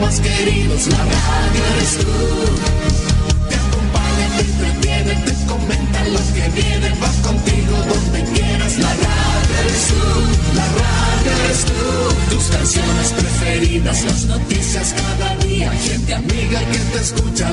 más queridos, la radio eres tú. Te acompaña, te entretiene, te comenta lo que viene, va contigo donde quieras, la radio eres tú, la radio eres tú. Tus canciones preferidas, las noticias cada día, gente amiga que te escucha,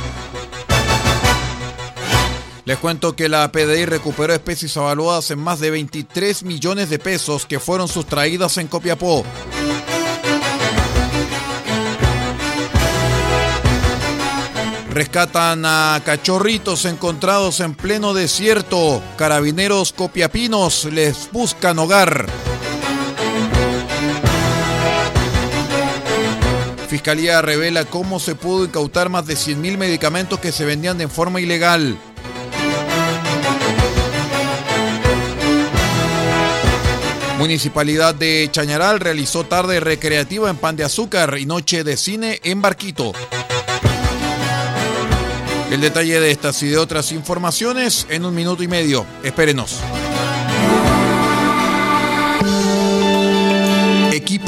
Les cuento que la PDI recuperó especies avaluadas en más de 23 millones de pesos que fueron sustraídas en Copiapó. Rescatan a cachorritos encontrados en pleno desierto. Carabineros copiapinos les buscan hogar. Fiscalía revela cómo se pudo incautar más de 100.000 medicamentos que se vendían de forma ilegal. Municipalidad de Chañaral realizó tarde recreativa en Pan de Azúcar y noche de cine en Barquito. El detalle de estas y de otras informaciones en un minuto y medio. Espérenos.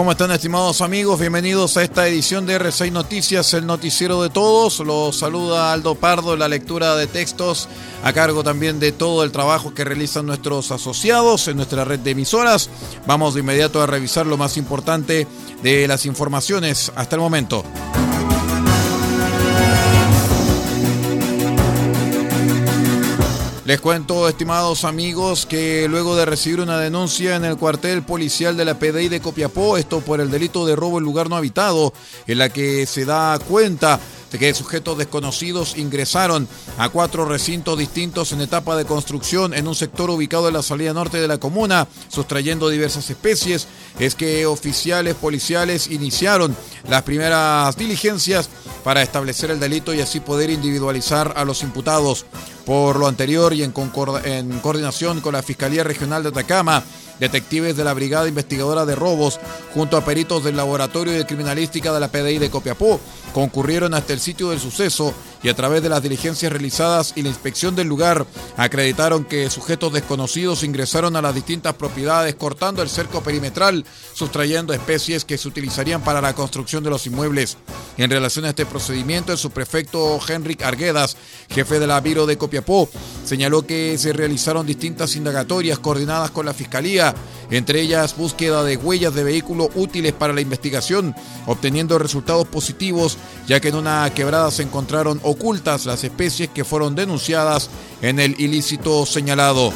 ¿Cómo están estimados amigos? Bienvenidos a esta edición de R6 Noticias, el noticiero de todos. Los saluda Aldo Pardo, la lectura de textos a cargo también de todo el trabajo que realizan nuestros asociados en nuestra red de emisoras. Vamos de inmediato a revisar lo más importante de las informaciones hasta el momento. Les cuento, estimados amigos, que luego de recibir una denuncia en el cuartel policial de la PDI de Copiapó, esto por el delito de robo en lugar no habitado, en la que se da cuenta que sujetos desconocidos ingresaron a cuatro recintos distintos en etapa de construcción en un sector ubicado en la salida norte de la comuna, sustrayendo diversas especies, es que oficiales policiales iniciaron las primeras diligencias para establecer el delito y así poder individualizar a los imputados. Por lo anterior y en, en coordinación con la Fiscalía Regional de Atacama, detectives de la Brigada Investigadora de Robos, junto a peritos del Laboratorio de Criminalística de la PDI de Copiapó, concurrieron hasta el sitio del suceso y a través de las diligencias realizadas y la inspección del lugar acreditaron que sujetos desconocidos ingresaron a las distintas propiedades cortando el cerco perimetral, sustrayendo especies que se utilizarían para la construcción de los inmuebles. En relación a este procedimiento, el subprefecto Henrik Arguedas, jefe de la Biro de Copiapó, señaló que se realizaron distintas indagatorias coordinadas con la Fiscalía, entre ellas búsqueda de huellas de vehículos útiles para la investigación, obteniendo resultados positivos, ya que en una quebrada se encontraron ocultas las especies que fueron denunciadas en el ilícito señalado.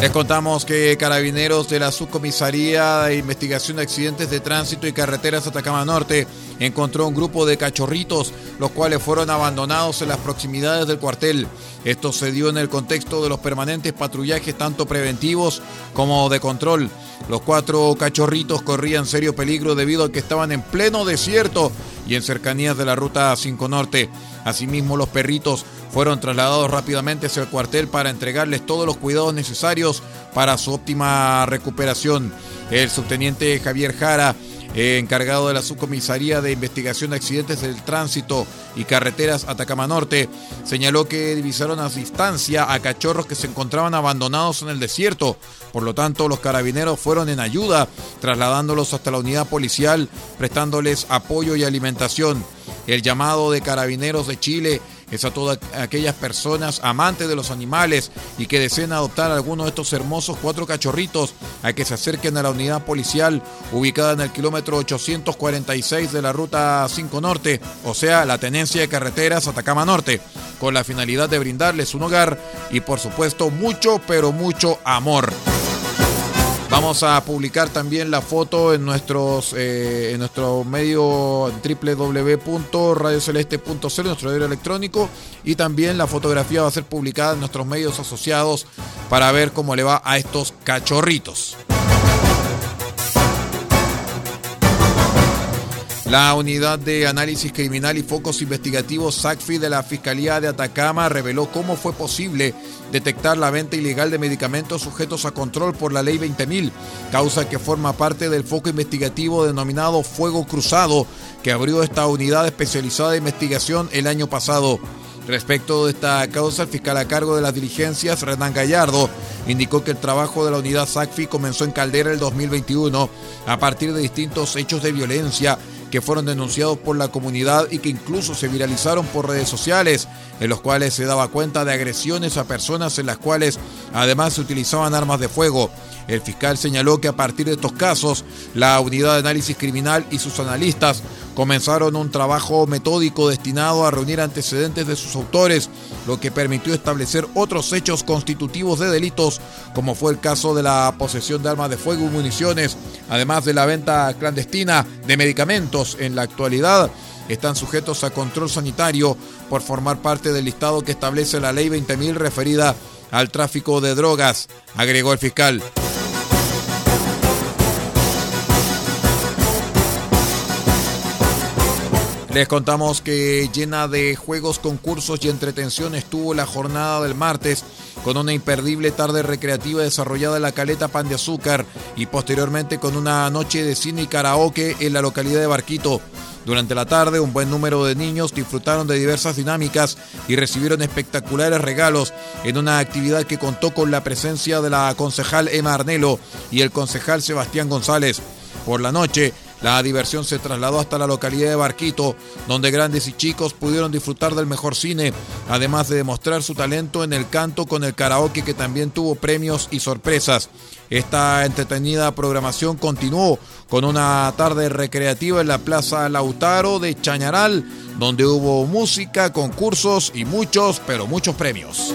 Les contamos que carabineros de la Subcomisaría de Investigación de Accidentes de Tránsito y Carreteras Atacama Norte encontró un grupo de cachorritos, los cuales fueron abandonados en las proximidades del cuartel. Esto se dio en el contexto de los permanentes patrullajes tanto preventivos como de control. Los cuatro cachorritos corrían serio peligro debido a que estaban en pleno desierto y en cercanías de la ruta 5 Norte. Asimismo, los perritos fueron trasladados rápidamente hacia el cuartel para entregarles todos los cuidados necesarios para su óptima recuperación. El subteniente Javier Jara eh, encargado de la Subcomisaría de Investigación de Accidentes del Tránsito y Carreteras Atacama Norte, señaló que divisaron a distancia a cachorros que se encontraban abandonados en el desierto. Por lo tanto, los carabineros fueron en ayuda, trasladándolos hasta la unidad policial, prestándoles apoyo y alimentación. El llamado de carabineros de Chile es a todas aquellas personas amantes de los animales y que deseen adoptar alguno de estos hermosos cuatro cachorritos a que se acerquen a la unidad policial ubicada en el kilómetro 846 de la ruta 5 Norte, o sea, la tenencia de carreteras Atacama Norte, con la finalidad de brindarles un hogar y por supuesto mucho, pero mucho amor. Vamos a publicar también la foto en nuestros eh, en nuestro medio www.radioceleste.cl, nuestro diario electrónico, y también la fotografía va a ser publicada en nuestros medios asociados para ver cómo le va a estos cachorritos. La unidad de análisis criminal y focos investigativos SACFI de la Fiscalía de Atacama reveló cómo fue posible detectar la venta ilegal de medicamentos sujetos a control por la ley 20.000, causa que forma parte del foco investigativo denominado Fuego Cruzado, que abrió esta unidad especializada de investigación el año pasado. Respecto de esta causa, el fiscal a cargo de las diligencias, Renan Gallardo, indicó que el trabajo de la unidad SACFI comenzó en Caldera el 2021 a partir de distintos hechos de violencia que fueron denunciados por la comunidad y que incluso se viralizaron por redes sociales, en los cuales se daba cuenta de agresiones a personas en las cuales además se utilizaban armas de fuego. El fiscal señaló que a partir de estos casos, la unidad de análisis criminal y sus analistas comenzaron un trabajo metódico destinado a reunir antecedentes de sus autores, lo que permitió establecer otros hechos constitutivos de delitos, como fue el caso de la posesión de armas de fuego y municiones, además de la venta clandestina de medicamentos. En la actualidad, están sujetos a control sanitario por formar parte del listado que establece la ley 20.000 referida al tráfico de drogas, agregó el fiscal. Les contamos que llena de juegos, concursos y entretención estuvo la jornada del martes con una imperdible tarde recreativa desarrollada en la Caleta Pan de Azúcar y posteriormente con una noche de cine y karaoke en la localidad de Barquito. Durante la tarde, un buen número de niños disfrutaron de diversas dinámicas y recibieron espectaculares regalos en una actividad que contó con la presencia de la concejal Emma Arnelo y el concejal Sebastián González. Por la noche, la diversión se trasladó hasta la localidad de Barquito, donde grandes y chicos pudieron disfrutar del mejor cine, además de demostrar su talento en el canto con el karaoke que también tuvo premios y sorpresas. Esta entretenida programación continuó con una tarde recreativa en la Plaza Lautaro de Chañaral, donde hubo música, concursos y muchos, pero muchos premios.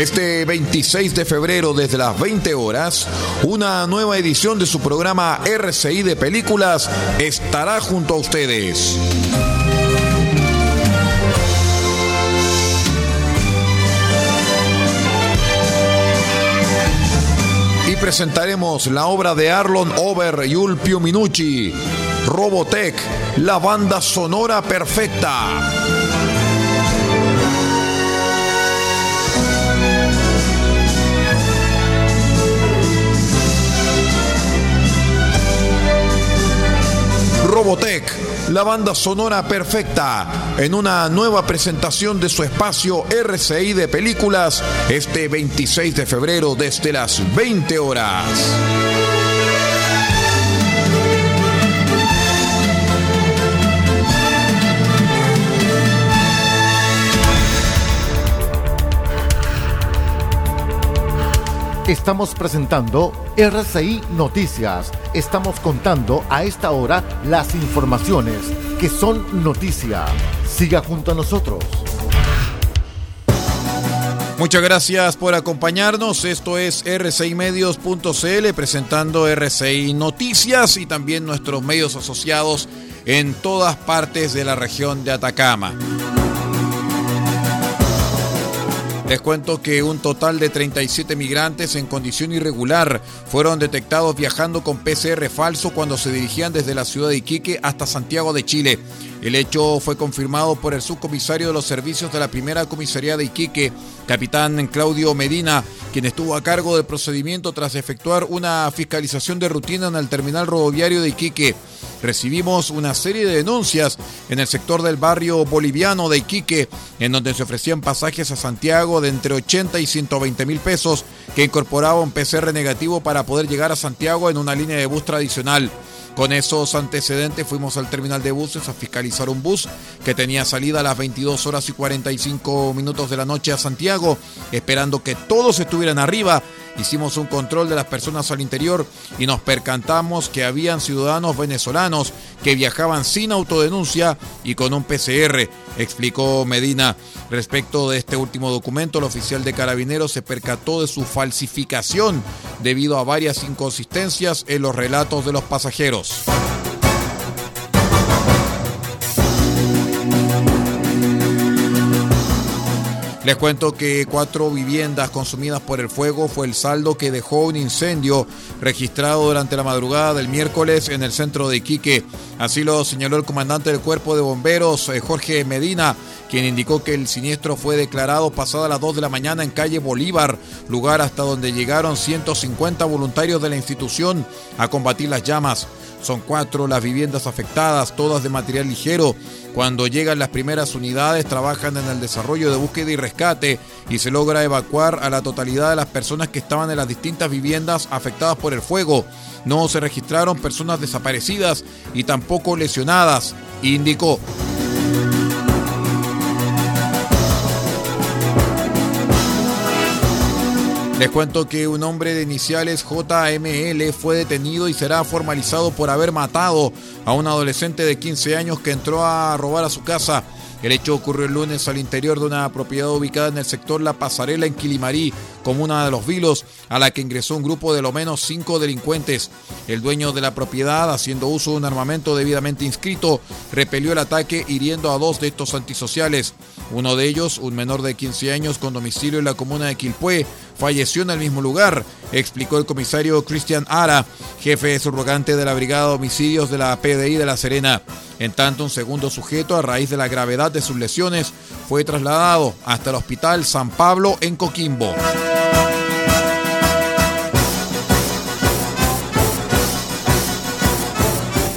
Este 26 de febrero desde las 20 horas, una nueva edición de su programa RCI de Películas estará junto a ustedes. Y presentaremos la obra de Arlon Over y Ulpio Minucci, Robotech, la banda sonora perfecta. Robotech, la banda sonora perfecta, en una nueva presentación de su espacio RCI de películas este 26 de febrero desde las 20 horas. Estamos presentando RCI Noticias. Estamos contando a esta hora las informaciones que son noticia. Siga junto a nosotros. Muchas gracias por acompañarnos. Esto es rcimedios.cl presentando RCI Noticias y también nuestros medios asociados en todas partes de la región de Atacama. Les cuento que un total de 37 migrantes en condición irregular fueron detectados viajando con PCR falso cuando se dirigían desde la ciudad de Iquique hasta Santiago de Chile. El hecho fue confirmado por el subcomisario de los servicios de la primera comisaría de Iquique, capitán Claudio Medina, quien estuvo a cargo del procedimiento tras efectuar una fiscalización de rutina en el terminal rodoviario de Iquique. Recibimos una serie de denuncias en el sector del barrio boliviano de Iquique, en donde se ofrecían pasajes a Santiago de entre 80 y 120 mil pesos, que incorporaba un PCR negativo para poder llegar a Santiago en una línea de bus tradicional. Con esos antecedentes fuimos al terminal de buses a fiscalizar un bus que tenía salida a las 22 horas y 45 minutos de la noche a Santiago, esperando que todos estuvieran arriba. Hicimos un control de las personas al interior y nos percatamos que habían ciudadanos venezolanos que viajaban sin autodenuncia y con un PCR, explicó Medina. Respecto de este último documento, el oficial de carabineros se percató de su falsificación debido a varias inconsistencias en los relatos de los pasajeros. Les cuento que cuatro viviendas consumidas por el fuego fue el saldo que dejó un incendio registrado durante la madrugada del miércoles en el centro de Iquique. Así lo señaló el comandante del cuerpo de bomberos, eh, Jorge Medina, quien indicó que el siniestro fue declarado pasada las 2 de la mañana en calle Bolívar, lugar hasta donde llegaron 150 voluntarios de la institución a combatir las llamas. Son cuatro las viviendas afectadas, todas de material ligero. Cuando llegan las primeras unidades, trabajan en el desarrollo de búsqueda y rescate y se logra evacuar a la totalidad de las personas que estaban en las distintas viviendas afectadas por el fuego. No se registraron personas desaparecidas y tampoco lesionadas, indicó. Les cuento que un hombre de iniciales JML fue detenido y será formalizado por haber matado a un adolescente de 15 años que entró a robar a su casa. El hecho ocurrió el lunes al interior de una propiedad ubicada en el sector La Pasarela en Quilimarí, comuna de Los Vilos, a la que ingresó un grupo de lo menos cinco delincuentes. El dueño de la propiedad, haciendo uso de un armamento debidamente inscrito, repelió el ataque hiriendo a dos de estos antisociales. Uno de ellos, un menor de 15 años con domicilio en la comuna de Quilpué, falleció en el mismo lugar, explicó el comisario Cristian Ara, jefe subrogante de la Brigada de Homicidios de la PDI de La Serena. En tanto, un segundo sujeto, a raíz de la gravedad de sus lesiones, fue trasladado hasta el Hospital San Pablo en Coquimbo.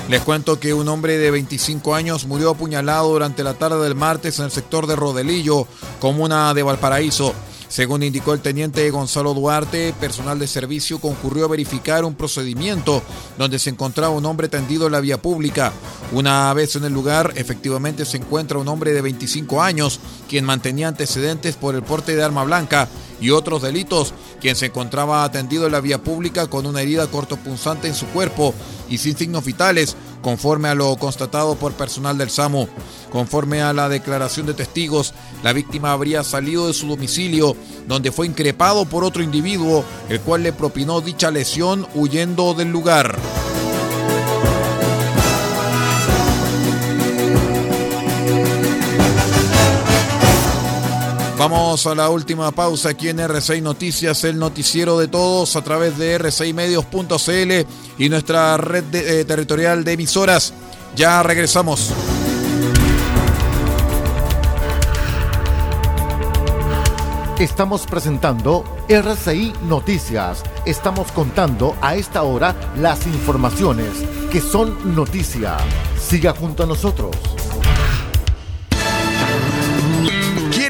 Les cuento que un hombre de 25 años murió apuñalado durante la tarde del martes en el sector de Rodelillo, comuna de Valparaíso. Según indicó el teniente Gonzalo Duarte, personal de servicio concurrió a verificar un procedimiento donde se encontraba un hombre tendido en la vía pública. Una vez en el lugar, efectivamente se encuentra un hombre de 25 años, quien mantenía antecedentes por el porte de arma blanca y otros delitos, quien se encontraba atendido en la vía pública con una herida cortopunzante en su cuerpo y sin signos vitales, conforme a lo constatado por personal del SAMU. Conforme a la declaración de testigos, la víctima habría salido de su domicilio, donde fue increpado por otro individuo, el cual le propinó dicha lesión huyendo del lugar. Vamos a la última pausa aquí en R6 Noticias, el noticiero de todos a través de r6medios.cl y nuestra red eh, territorial de emisoras. Ya regresamos. Estamos presentando RCI Noticias. Estamos contando a esta hora las informaciones que son noticia. Siga junto a nosotros.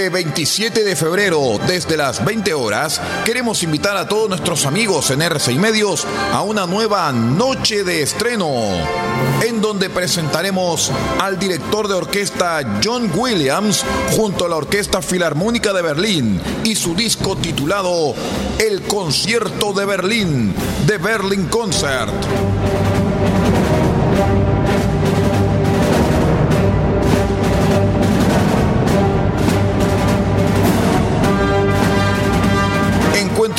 Este 27 de febrero, desde las 20 horas, queremos invitar a todos nuestros amigos en RCI Medios a una nueva noche de estreno, en donde presentaremos al director de orquesta John Williams junto a la Orquesta Filarmónica de Berlín y su disco titulado El Concierto de Berlín, de Berlin Concert.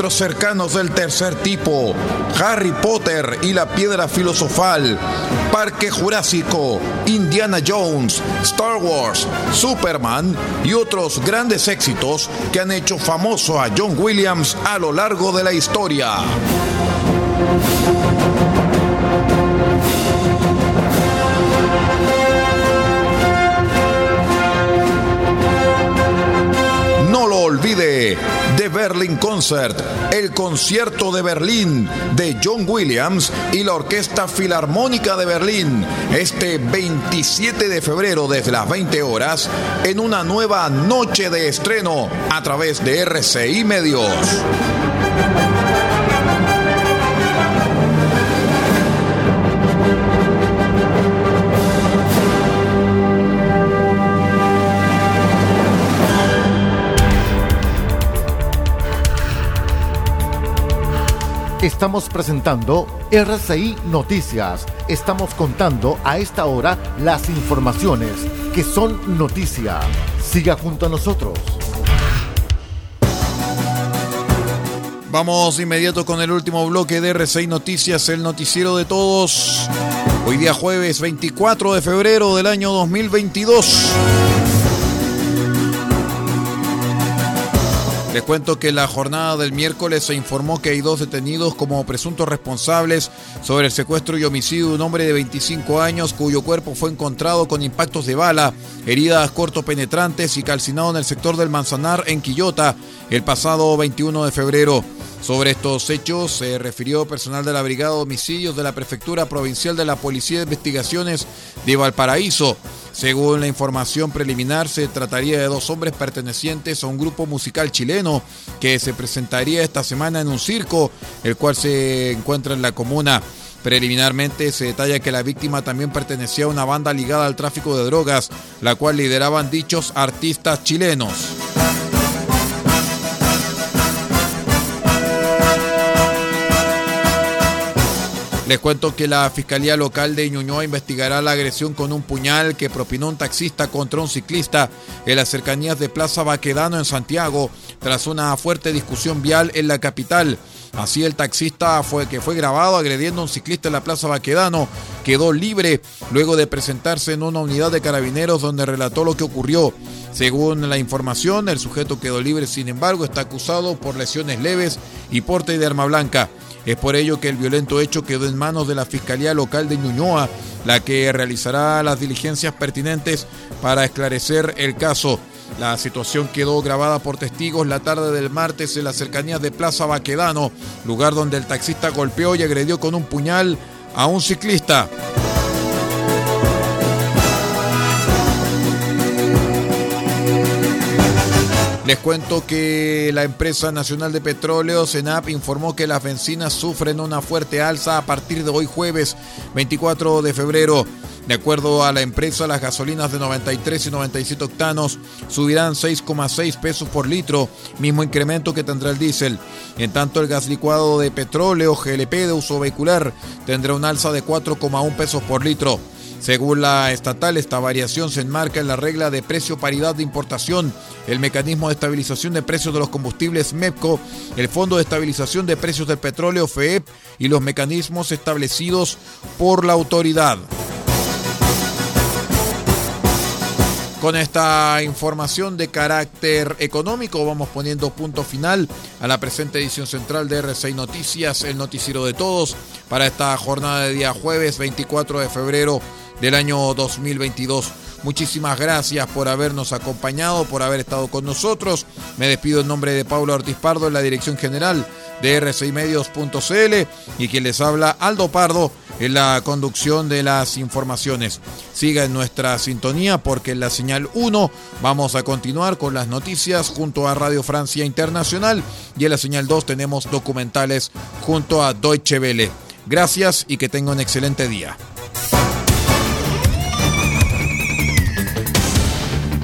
Encuentros cercanos del tercer tipo, Harry Potter y la piedra filosofal, Parque Jurásico, Indiana Jones, Star Wars, Superman y otros grandes éxitos que han hecho famoso a John Williams a lo largo de la historia. El concierto de Berlín de John Williams y la Orquesta Filarmónica de Berlín, este 27 de febrero desde las 20 horas, en una nueva noche de estreno a través de RCI Medios. Estamos presentando RCI Noticias. Estamos contando a esta hora las informaciones que son noticia. Siga junto a nosotros. Vamos inmediato con el último bloque de RCI Noticias, el noticiero de todos. Hoy día jueves 24 de febrero del año 2022. Les cuento que la jornada del miércoles se informó que hay dos detenidos como presuntos responsables sobre el secuestro y homicidio de un hombre de 25 años cuyo cuerpo fue encontrado con impactos de bala, heridas cortopenetrantes y calcinado en el sector del Manzanar en Quillota el pasado 21 de febrero. Sobre estos hechos se refirió personal de la Brigada de Homicidios de la Prefectura Provincial de la Policía de Investigaciones de Valparaíso. Según la información preliminar, se trataría de dos hombres pertenecientes a un grupo musical chileno que se presentaría esta semana en un circo, el cual se encuentra en la comuna. Preliminarmente se detalla que la víctima también pertenecía a una banda ligada al tráfico de drogas, la cual lideraban dichos artistas chilenos. Les cuento que la Fiscalía Local de Ñuñoa investigará la agresión con un puñal que propinó un taxista contra un ciclista en las cercanías de Plaza Baquedano en Santiago, tras una fuerte discusión vial en la capital. Así el taxista fue que fue grabado agrediendo a un ciclista en la Plaza Baquedano quedó libre luego de presentarse en una unidad de carabineros donde relató lo que ocurrió. Según la información, el sujeto quedó libre, sin embargo, está acusado por lesiones leves y porte de arma blanca. Es por ello que el violento hecho quedó en manos de la Fiscalía Local de Ñuñoa, la que realizará las diligencias pertinentes para esclarecer el caso. La situación quedó grabada por testigos la tarde del martes en las cercanías de Plaza Baquedano, lugar donde el taxista golpeó y agredió con un puñal a un ciclista. Les cuento que la empresa nacional de petróleo, CENAP, informó que las bencinas sufren una fuerte alza a partir de hoy jueves 24 de febrero. De acuerdo a la empresa, las gasolinas de 93 y 97 octanos subirán 6,6 pesos por litro, mismo incremento que tendrá el diésel. En tanto, el gas licuado de petróleo GLP de uso vehicular tendrá un alza de 4,1 pesos por litro. Según la estatal, esta variación se enmarca en la regla de precio paridad de importación, el mecanismo de estabilización de precios de los combustibles MEPCO, el Fondo de Estabilización de Precios del Petróleo FEEP y los mecanismos establecidos por la autoridad. Con esta información de carácter económico vamos poniendo punto final a la presente edición central de R6 Noticias, el noticiero de todos, para esta jornada de día jueves 24 de febrero del año 2022. Muchísimas gracias por habernos acompañado, por haber estado con nosotros. Me despido en nombre de Pablo Ortiz Pardo en la dirección general de r6medios.cl y quien les habla Aldo Pardo en la conducción de las informaciones. Siga en nuestra sintonía porque en la señal 1 vamos a continuar con las noticias junto a Radio Francia Internacional y en la señal 2 tenemos documentales junto a Deutsche Welle. Gracias y que tenga un excelente día.